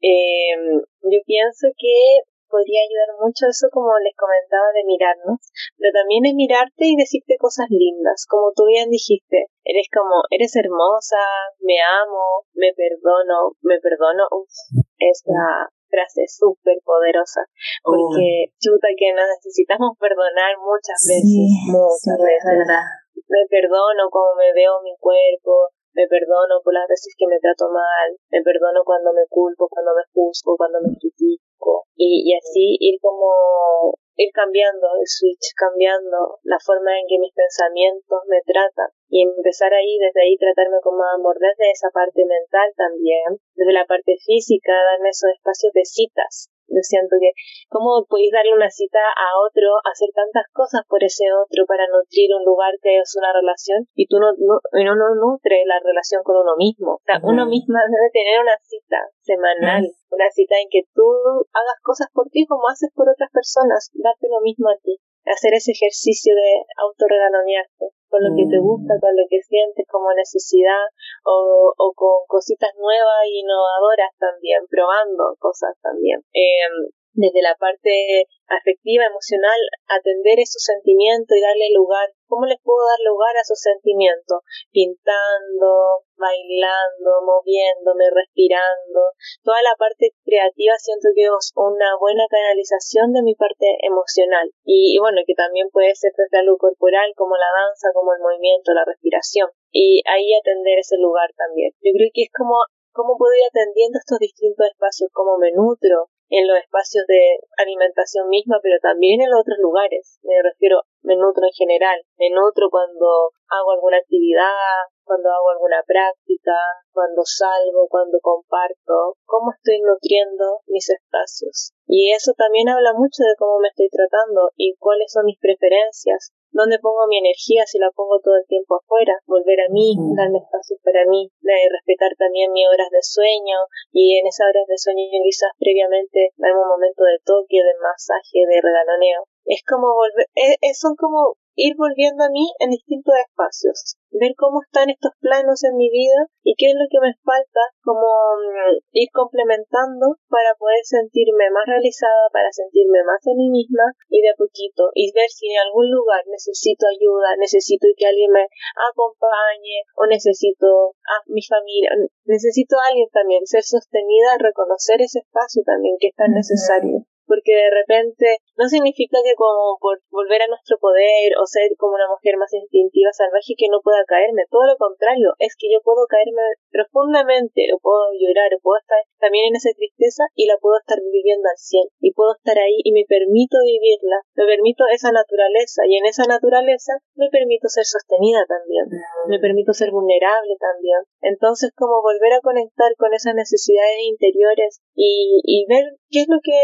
Eh, yo pienso que podría ayudar mucho eso como les comentaba de mirarnos, pero también es mirarte y decirte cosas lindas, como tú bien dijiste, eres como, eres hermosa, me amo, me perdono, me perdono, Uf, esa frase súper poderosa, porque chuta que nos necesitamos perdonar muchas veces, muchas veces. Verdad. Me perdono como me veo mi cuerpo, me perdono por las veces que me trato mal, me perdono cuando me culpo, cuando me juzgo, cuando me critico, y, y así ir como ir cambiando el switch, cambiando la forma en que mis pensamientos me tratan y empezar ahí, desde ahí tratarme con más amor, desde esa parte mental también, desde la parte física, darme esos espacios de citas. Yo siento que, ¿cómo podéis darle una cita a otro, hacer tantas cosas por ese otro para nutrir un lugar que es una relación y tú no, no, no, no nutre la relación con uno mismo? O sea, uno misma debe tener una cita semanal, una cita en que tú hagas cosas por ti como haces por otras personas, darte lo mismo a ti hacer ese ejercicio de autorregalonearte. Con lo que te gusta, con lo que sientes como necesidad o, o con cositas nuevas e innovadoras también, probando cosas también. Eh, desde la parte afectiva, emocional, atender esos sentimientos y darle lugar. ¿Cómo les puedo dar lugar a esos sentimientos? Pintando, bailando, moviéndome, respirando. Toda la parte creativa siento que es una buena canalización de mi parte emocional. Y, bueno, que también puede ser desde algo corporal, como la danza, como el movimiento, la respiración. Y ahí atender ese lugar también. Yo creo que es como cómo puedo ir atendiendo estos distintos espacios, cómo me nutro, en los espacios de alimentación misma, pero también en los otros lugares. Me refiero, me nutro en general. Me nutro cuando hago alguna actividad, cuando hago alguna práctica, cuando salgo, cuando comparto, cómo estoy nutriendo mis espacios. Y eso también habla mucho de cómo me estoy tratando y cuáles son mis preferencias, dónde pongo mi energía si la pongo todo el tiempo afuera, volver a mí, darme espacio para mí, respetar también mis horas de sueño. Y en esas horas de sueño quizás previamente darme un momento de toque, de masaje, de regaloneo. Es como volver, es, son como ir volviendo a mí en distintos espacios, ver cómo están estos planos en mi vida y qué es lo que me falta, como mm, ir complementando para poder sentirme más realizada, para sentirme más a mí misma y de poquito y ver si en algún lugar necesito ayuda, necesito que alguien me acompañe o necesito a mi familia, necesito a alguien también ser sostenida, reconocer ese espacio también que es tan necesario porque de repente no significa que como por volver a nuestro poder o ser como una mujer más instintiva, salvaje, que no pueda caerme, todo lo contrario, es que yo puedo caerme profundamente, o puedo llorar, o puedo estar también en esa tristeza y la puedo estar viviendo al cien, y puedo estar ahí y me permito vivirla, me permito esa naturaleza, y en esa naturaleza me permito ser sostenida también, me permito ser vulnerable también. Entonces, como volver a conectar con esas necesidades interiores y, y ver qué es lo que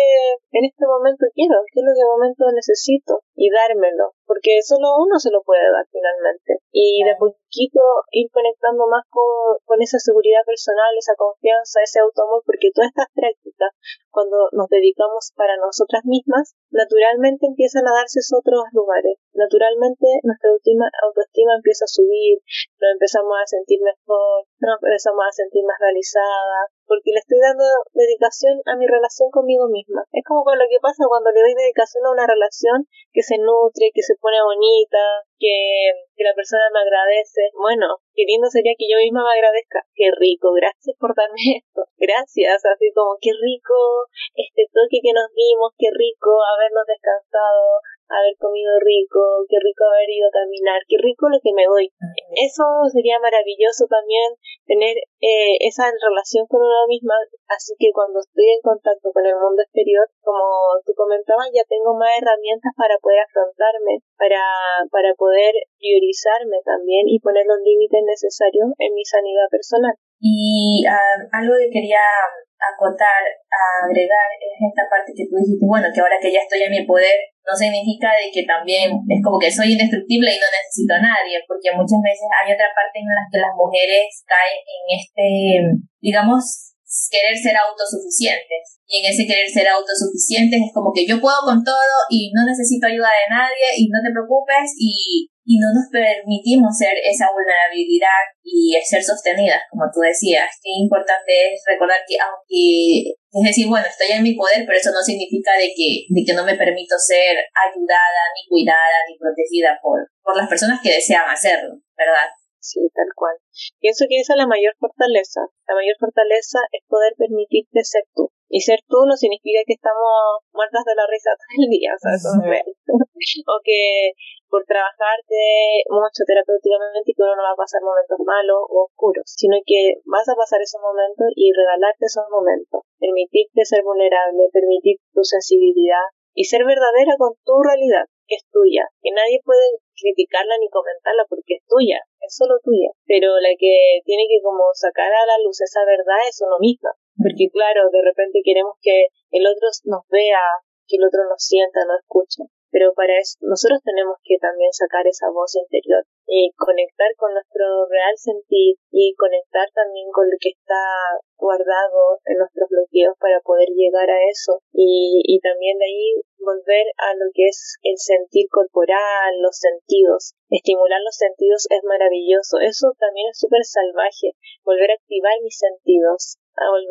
en este momento quiero, qué es lo que en momento necesito y dármelo, porque solo uno se lo puede dar finalmente. Y de poquito ir conectando más con, con esa seguridad personal, esa confianza, ese autoamor, porque todas estas prácticas, cuando nos dedicamos para nosotras mismas, naturalmente empiezan a darse otros lugares. Naturalmente nuestra autoestima, autoestima empieza a subir, nos empezamos a sentir mejor, nos empezamos a sentir más realizadas, porque le estoy dando dedicación a mi relación conmigo misma. Es como con lo que pasa cuando le doy dedicación a una relación que se nutre, que se pone bonita, que, que la persona me agradece. Bueno, qué lindo sería que yo misma me agradezca. Qué rico, gracias por darme esto. Gracias, así como qué rico este toque que nos dimos, qué rico habernos descansado, haber comido rico, qué rico haber ido a caminar, qué rico lo que me doy. Eso sería maravilloso también, tener eh, esa relación con uno misma, así que cuando estoy en contacto con el mundo exterior, como tú comentabas, ya tengo más herramientas para poder afrontarme, para, para poder priorizarme también y poner los límites necesarios en mi sanidad personal. Y ah, algo que quería acotar, agregar, es esta parte que tú dijiste, bueno, que ahora que ya estoy en mi poder, no significa de que también es como que soy indestructible y no necesito a nadie, porque muchas veces hay otra parte en la que las mujeres caen en este, digamos, querer ser autosuficientes. Y en ese querer ser autosuficientes es como que yo puedo con todo y no necesito ayuda de nadie y no te preocupes y y no nos permitimos ser esa vulnerabilidad y ser sostenidas, como tú decías. Qué importante es recordar que aunque, es decir, bueno, estoy en mi poder, pero eso no significa de que, de que no me permito ser ayudada, ni cuidada, ni protegida por, por las personas que desean hacerlo, ¿verdad? Sí, tal cual. Pienso que esa es la mayor fortaleza. La mayor fortaleza es poder permitirte ser tú. Y ser tú no significa que estamos muertas de la risa todo el día, o sea, eso es real. o que por trabajarte mucho terapéuticamente y que uno no va a pasar momentos malos o oscuros, sino que vas a pasar esos momentos y regalarte esos momentos, permitirte ser vulnerable, permitir tu sensibilidad y ser verdadera con tu realidad, que es tuya, que nadie puede criticarla ni comentarla porque es tuya, es solo tuya, pero la que tiene que como sacar a la luz esa verdad es uno misma, porque claro, de repente queremos que el otro nos vea, que el otro nos sienta, nos escuche, pero para eso nosotros tenemos que también sacar esa voz interior y conectar con nuestro real sentir y conectar también con lo que está guardado en nuestros bloqueos para poder llegar a eso y, y también de ahí volver a lo que es el sentir corporal, los sentidos. Estimular los sentidos es maravilloso. Eso también es súper salvaje. Volver a activar mis sentidos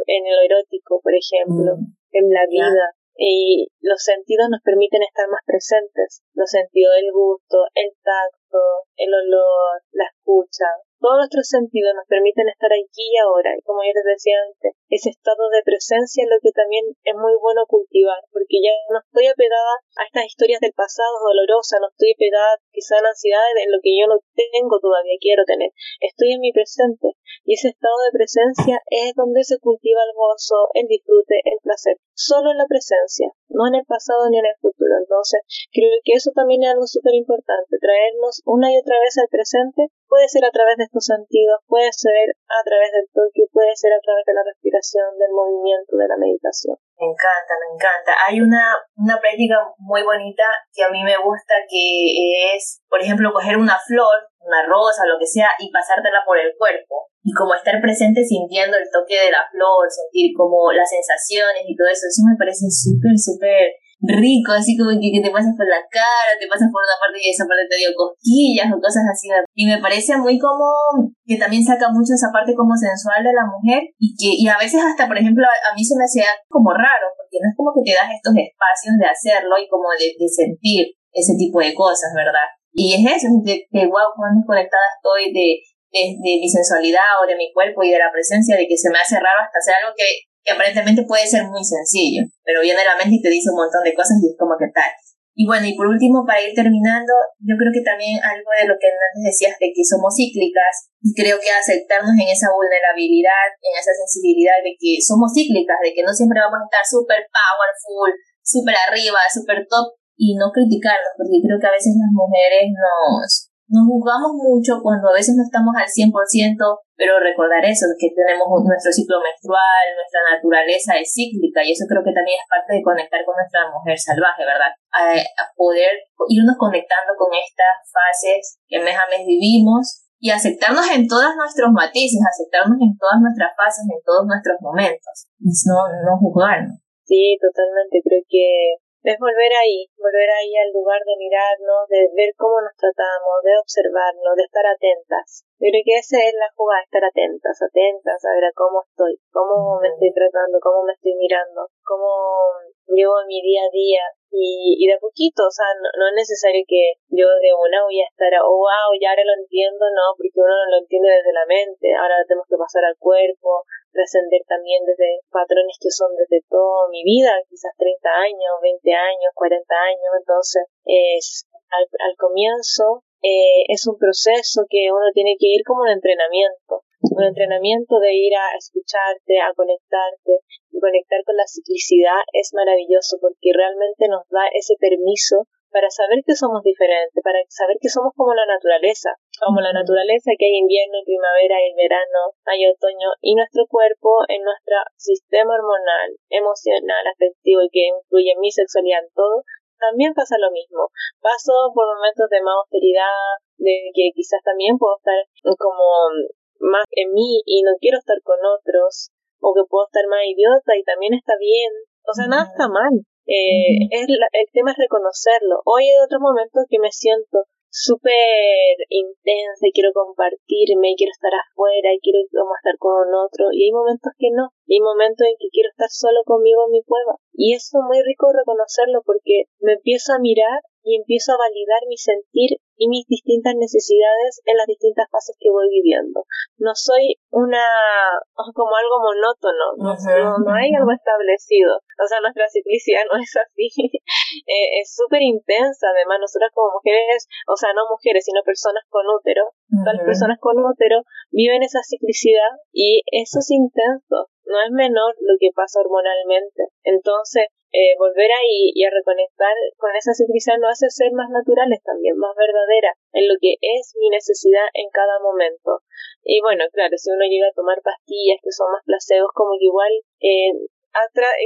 en el erótico, por ejemplo, mm. en la vida. Y los sentidos nos permiten estar más presentes. Los sentidos del gusto, el tacto, el olor, la escucha, todos nuestros sentidos nos permiten estar aquí y ahora. Y como ya les decía antes, ese estado de presencia es lo que también es muy bueno cultivar, porque ya no estoy apegada a estas historias del pasado dolorosas, no estoy apegada quizá a la ansiedad de lo que yo no tengo todavía, quiero tener. Estoy en mi presente. Y ese estado de presencia es donde se cultiva el gozo, el disfrute, el placer. Solo en la presencia, no en el pasado ni en el futuro. Entonces, creo que eso también es algo súper importante, traernos una y otra vez al presente Puede ser a través de estos sentidos, puede ser a través del toque, puede ser a través de la respiración, del movimiento, de la meditación. Me encanta, me encanta. Hay una, una práctica muy bonita que a mí me gusta que es, por ejemplo, coger una flor, una rosa, lo que sea, y pasártela por el cuerpo. Y como estar presente sintiendo el toque de la flor, sentir como las sensaciones y todo eso, eso me parece súper, súper rico, así como que, te pasas por la cara, te pasas por una parte y esa parte te dio cosquillas o cosas así. Y me parece muy como que también saca mucho esa parte como sensual de la mujer y que y a veces hasta, por ejemplo, a, mí se me hacía como raro, porque no es como que te das estos espacios de hacerlo y como de, sentir ese tipo de cosas, ¿verdad? Y es eso, de, de wow, cuán desconectada estoy de, de, de, mi sensualidad o de mi cuerpo y de la presencia, de que se me hace raro hasta hacer algo que que aparentemente puede ser muy sencillo, pero viene a la mente y te dice un montón de cosas y es como que tal. Y bueno, y por último, para ir terminando, yo creo que también algo de lo que antes decías de que somos cíclicas, y creo que aceptarnos en esa vulnerabilidad, en esa sensibilidad de que somos cíclicas, de que no siempre vamos a estar súper powerful, súper arriba, súper top, y no criticarnos, porque creo que a veces las mujeres nos, nos juzgamos mucho cuando a veces no estamos al 100%, pero recordar eso, que tenemos nuestro ciclo menstrual, nuestra naturaleza es cíclica y eso creo que también es parte de conectar con nuestra mujer salvaje, ¿verdad? A, poder irnos conectando con estas fases que mes a mes vivimos y aceptarnos en todos nuestros matices, aceptarnos en todas nuestras fases, en todos nuestros momentos, no, no juzgarnos. Sí, totalmente. Creo que es volver ahí, volver ahí al lugar de mirarnos, de ver cómo nos tratamos, de observarnos, de estar atentas. Yo creo que esa es la jugada, estar atentas, atentas a ver a cómo estoy, cómo me estoy tratando, cómo me estoy mirando, cómo llevo mi día a día, y, y de poquito, o sea, no, es necesario que yo de una voy a estar, oh wow, ya ahora lo entiendo, no, porque uno no lo entiende desde la mente, ahora tenemos que pasar al cuerpo, trascender también desde patrones que son desde toda mi vida, quizás 30 años, 20 años, 40 años, entonces es al, al comienzo eh, es un proceso que uno tiene que ir como un entrenamiento, un entrenamiento de ir a escucharte, a conectarte. Y conectar con la ciclicidad es maravilloso porque realmente nos da ese permiso para saber que somos diferentes, para saber que somos como la naturaleza, como la naturaleza que hay invierno, primavera, y verano, hay otoño, y nuestro cuerpo en nuestro sistema hormonal, emocional, afectivo y que influye en mi sexualidad, en todo, también pasa lo mismo. Paso por momentos de más austeridad, de que quizás también puedo estar como más en mí y no quiero estar con otros, o que puedo estar más idiota y también está bien. O sea, nada está mal. Eh, es el tema es reconocerlo. Hoy hay otros momentos que me siento súper intensa y quiero compartirme y quiero estar afuera y quiero como estar con otro. Y hay momentos que no. Y hay momentos en que quiero estar solo conmigo en mi cueva. Y eso es muy rico reconocerlo porque me empiezo a mirar y empiezo a validar mi sentir y mis distintas necesidades en las distintas fases que voy viviendo. No soy una, como algo monótono, no, no, hay algo establecido. O sea, nuestra ciclicidad no es así. Eh, es súper intensa. Además, nosotras como mujeres, o sea, no mujeres, sino personas con útero, las personas con útero viven esa ciclicidad y eso es intenso. No es menor lo que pasa hormonalmente. Entonces, eh, volver ahí y a reconectar con esa ciclicidad nos hace ser más naturales también, más verdaderas en lo que es mi necesidad en cada momento. Y bueno, claro, si uno llega a tomar pastillas que son más placebos, como que igual eh,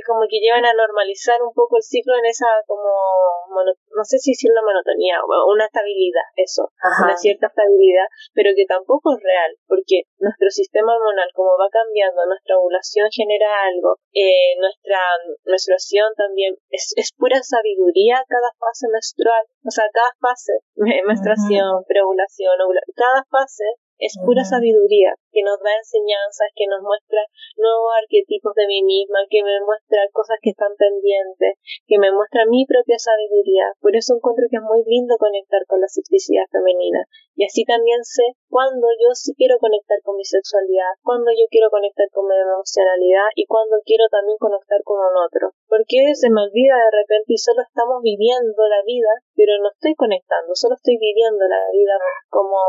como que llevan a normalizar un poco el ciclo en esa como no sé si decir una monotonía, o una estabilidad, eso, una cierta estabilidad, pero que tampoco es real, porque nuestro sistema hormonal, como va cambiando, nuestra ovulación genera algo, eh, nuestra menstruación también, es, es pura sabiduría cada fase menstrual, o sea, cada fase, menstruación, preovulación, ovulación, cada fase es pura sabiduría que nos da enseñanzas, que nos muestra nuevos arquetipos de mí misma, que me muestra cosas que están pendientes, que me muestra mi propia sabiduría. Por eso encuentro que es muy lindo conectar con la ciclicidad femenina. Y así también sé cuándo yo sí quiero conectar con mi sexualidad, cuándo yo quiero conectar con mi emocionalidad y cuándo quiero también conectar con un otro. Porque se me olvida de repente y solo estamos viviendo la vida, pero no estoy conectando, solo estoy viviendo la vida como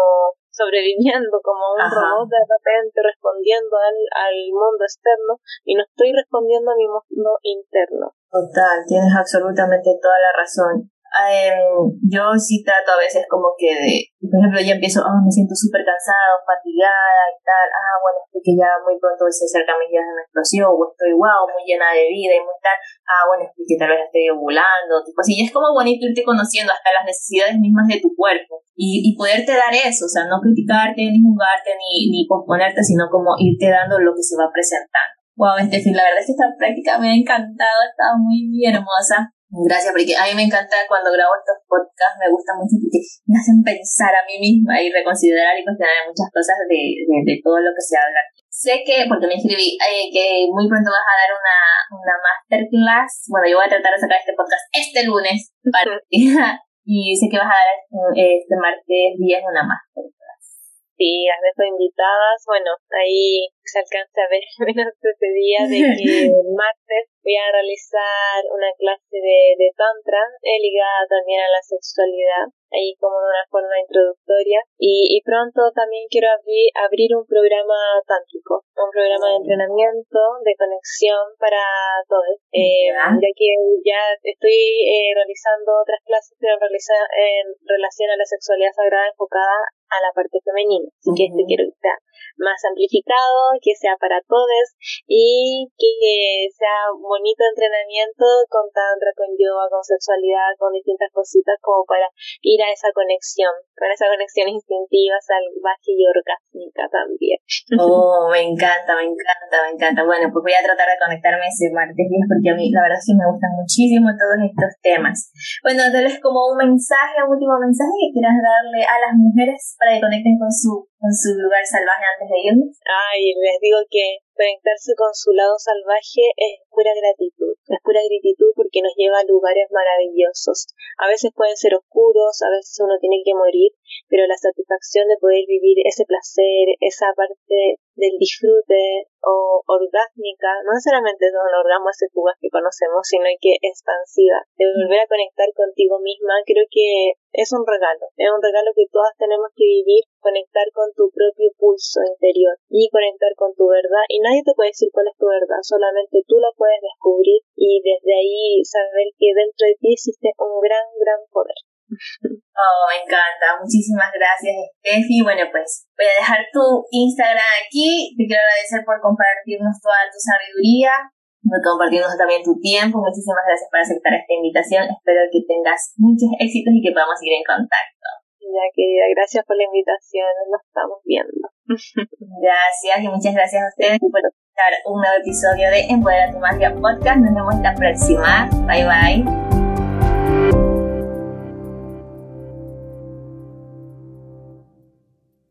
sobreviviendo como un robot de repente respondiendo al, al mundo externo y no estoy respondiendo a mi mundo interno. Total, tienes absolutamente toda la razón. Em, yo sí trato a veces como que de, por ejemplo, ya empiezo, oh, me siento súper cansada fatigada y tal, ah, bueno, es que ya muy pronto se acerca mis días de menstruación, o estoy wow, muy llena de vida y muy tal, ah, bueno, es que tal vez estoy ovulando, tipo así, y es como bonito irte conociendo hasta las necesidades mismas de tu cuerpo y, y poderte dar eso, o sea, no criticarte, ni juzgarte, ni, ni posponerte, sino como irte dando lo que se va presentando. Wow, Estefi, la verdad es que esta práctica me ha encantado, está muy, muy hermosa. Gracias, porque a mí me encanta cuando grabo estos podcasts, me gusta mucho porque me hacen pensar a mí misma y reconsiderar y considerar muchas cosas de, de, todo lo que se habla. Sé que, porque me escribí, eh, que muy pronto vas a dar una, una masterclass. Bueno, yo voy a tratar de sacar este podcast este lunes para, y sé que vas a dar este martes 10 una masterclass. Sí, las dejo invitadas. Bueno, ahí se alcanza a ver menos ese día de que el martes voy a realizar una clase de, de tantra eh, ligada también a la sexualidad ahí como de una forma introductoria. Y, y pronto también quiero abrir, abrir un programa tántrico, un programa de entrenamiento, de conexión para todos, eh, ya que ya estoy eh, realizando otras clases pero realiza, en relación a la sexualidad sagrada enfocada a la parte femenina, así que este quiero que sea más amplificado, que sea para todos y que sea bonito entrenamiento con tantra, con yoga, con sexualidad, con distintas cositas como para ir a esa conexión, con esa conexión instintiva, salvaje y orgásmica también. Oh, me encanta, me encanta, me encanta. Bueno, pues voy a tratar de conectarme ese martes 10 porque a mí la verdad sí me gustan muchísimo todos estos temas. Bueno, darles como un mensaje, un último mensaje que quieras darle a las mujeres para que conecten con su, con su lugar salvaje antes de irnos. Ay, les digo que conectarse con su lado salvaje es pura gratitud, es pura gratitud porque nos lleva a lugares maravillosos. A veces pueden ser oscuros, a veces uno tiene que morir, pero la satisfacción de poder vivir ese placer, esa parte del disfrute o orgásmica, no necesariamente es un orgasmo ese fugaz que conocemos, sino que expansiva, de volver a conectar contigo misma, creo que es un regalo, es un regalo que todas tenemos que vivir, conectar con tu propio pulso interior y conectar con tu verdad y nadie te puede decir cuál es tu verdad, solamente tú la puedes descubrir y desde ahí saber que dentro de ti existe un gran, gran poder. Oh, me encanta. Muchísimas gracias, Steffi. Bueno, pues voy a dejar tu Instagram aquí. Te quiero agradecer por compartirnos toda tu sabiduría, por compartirnos también tu tiempo. Muchísimas gracias por aceptar esta invitación. Espero que tengas muchos éxitos y que podamos seguir en contacto. Ya, querida, gracias por la invitación. Nos estamos viendo. Gracias y muchas gracias a ustedes por escuchar un nuevo episodio de Empodera tu Magia Podcast. Nos vemos la próxima. Bye bye.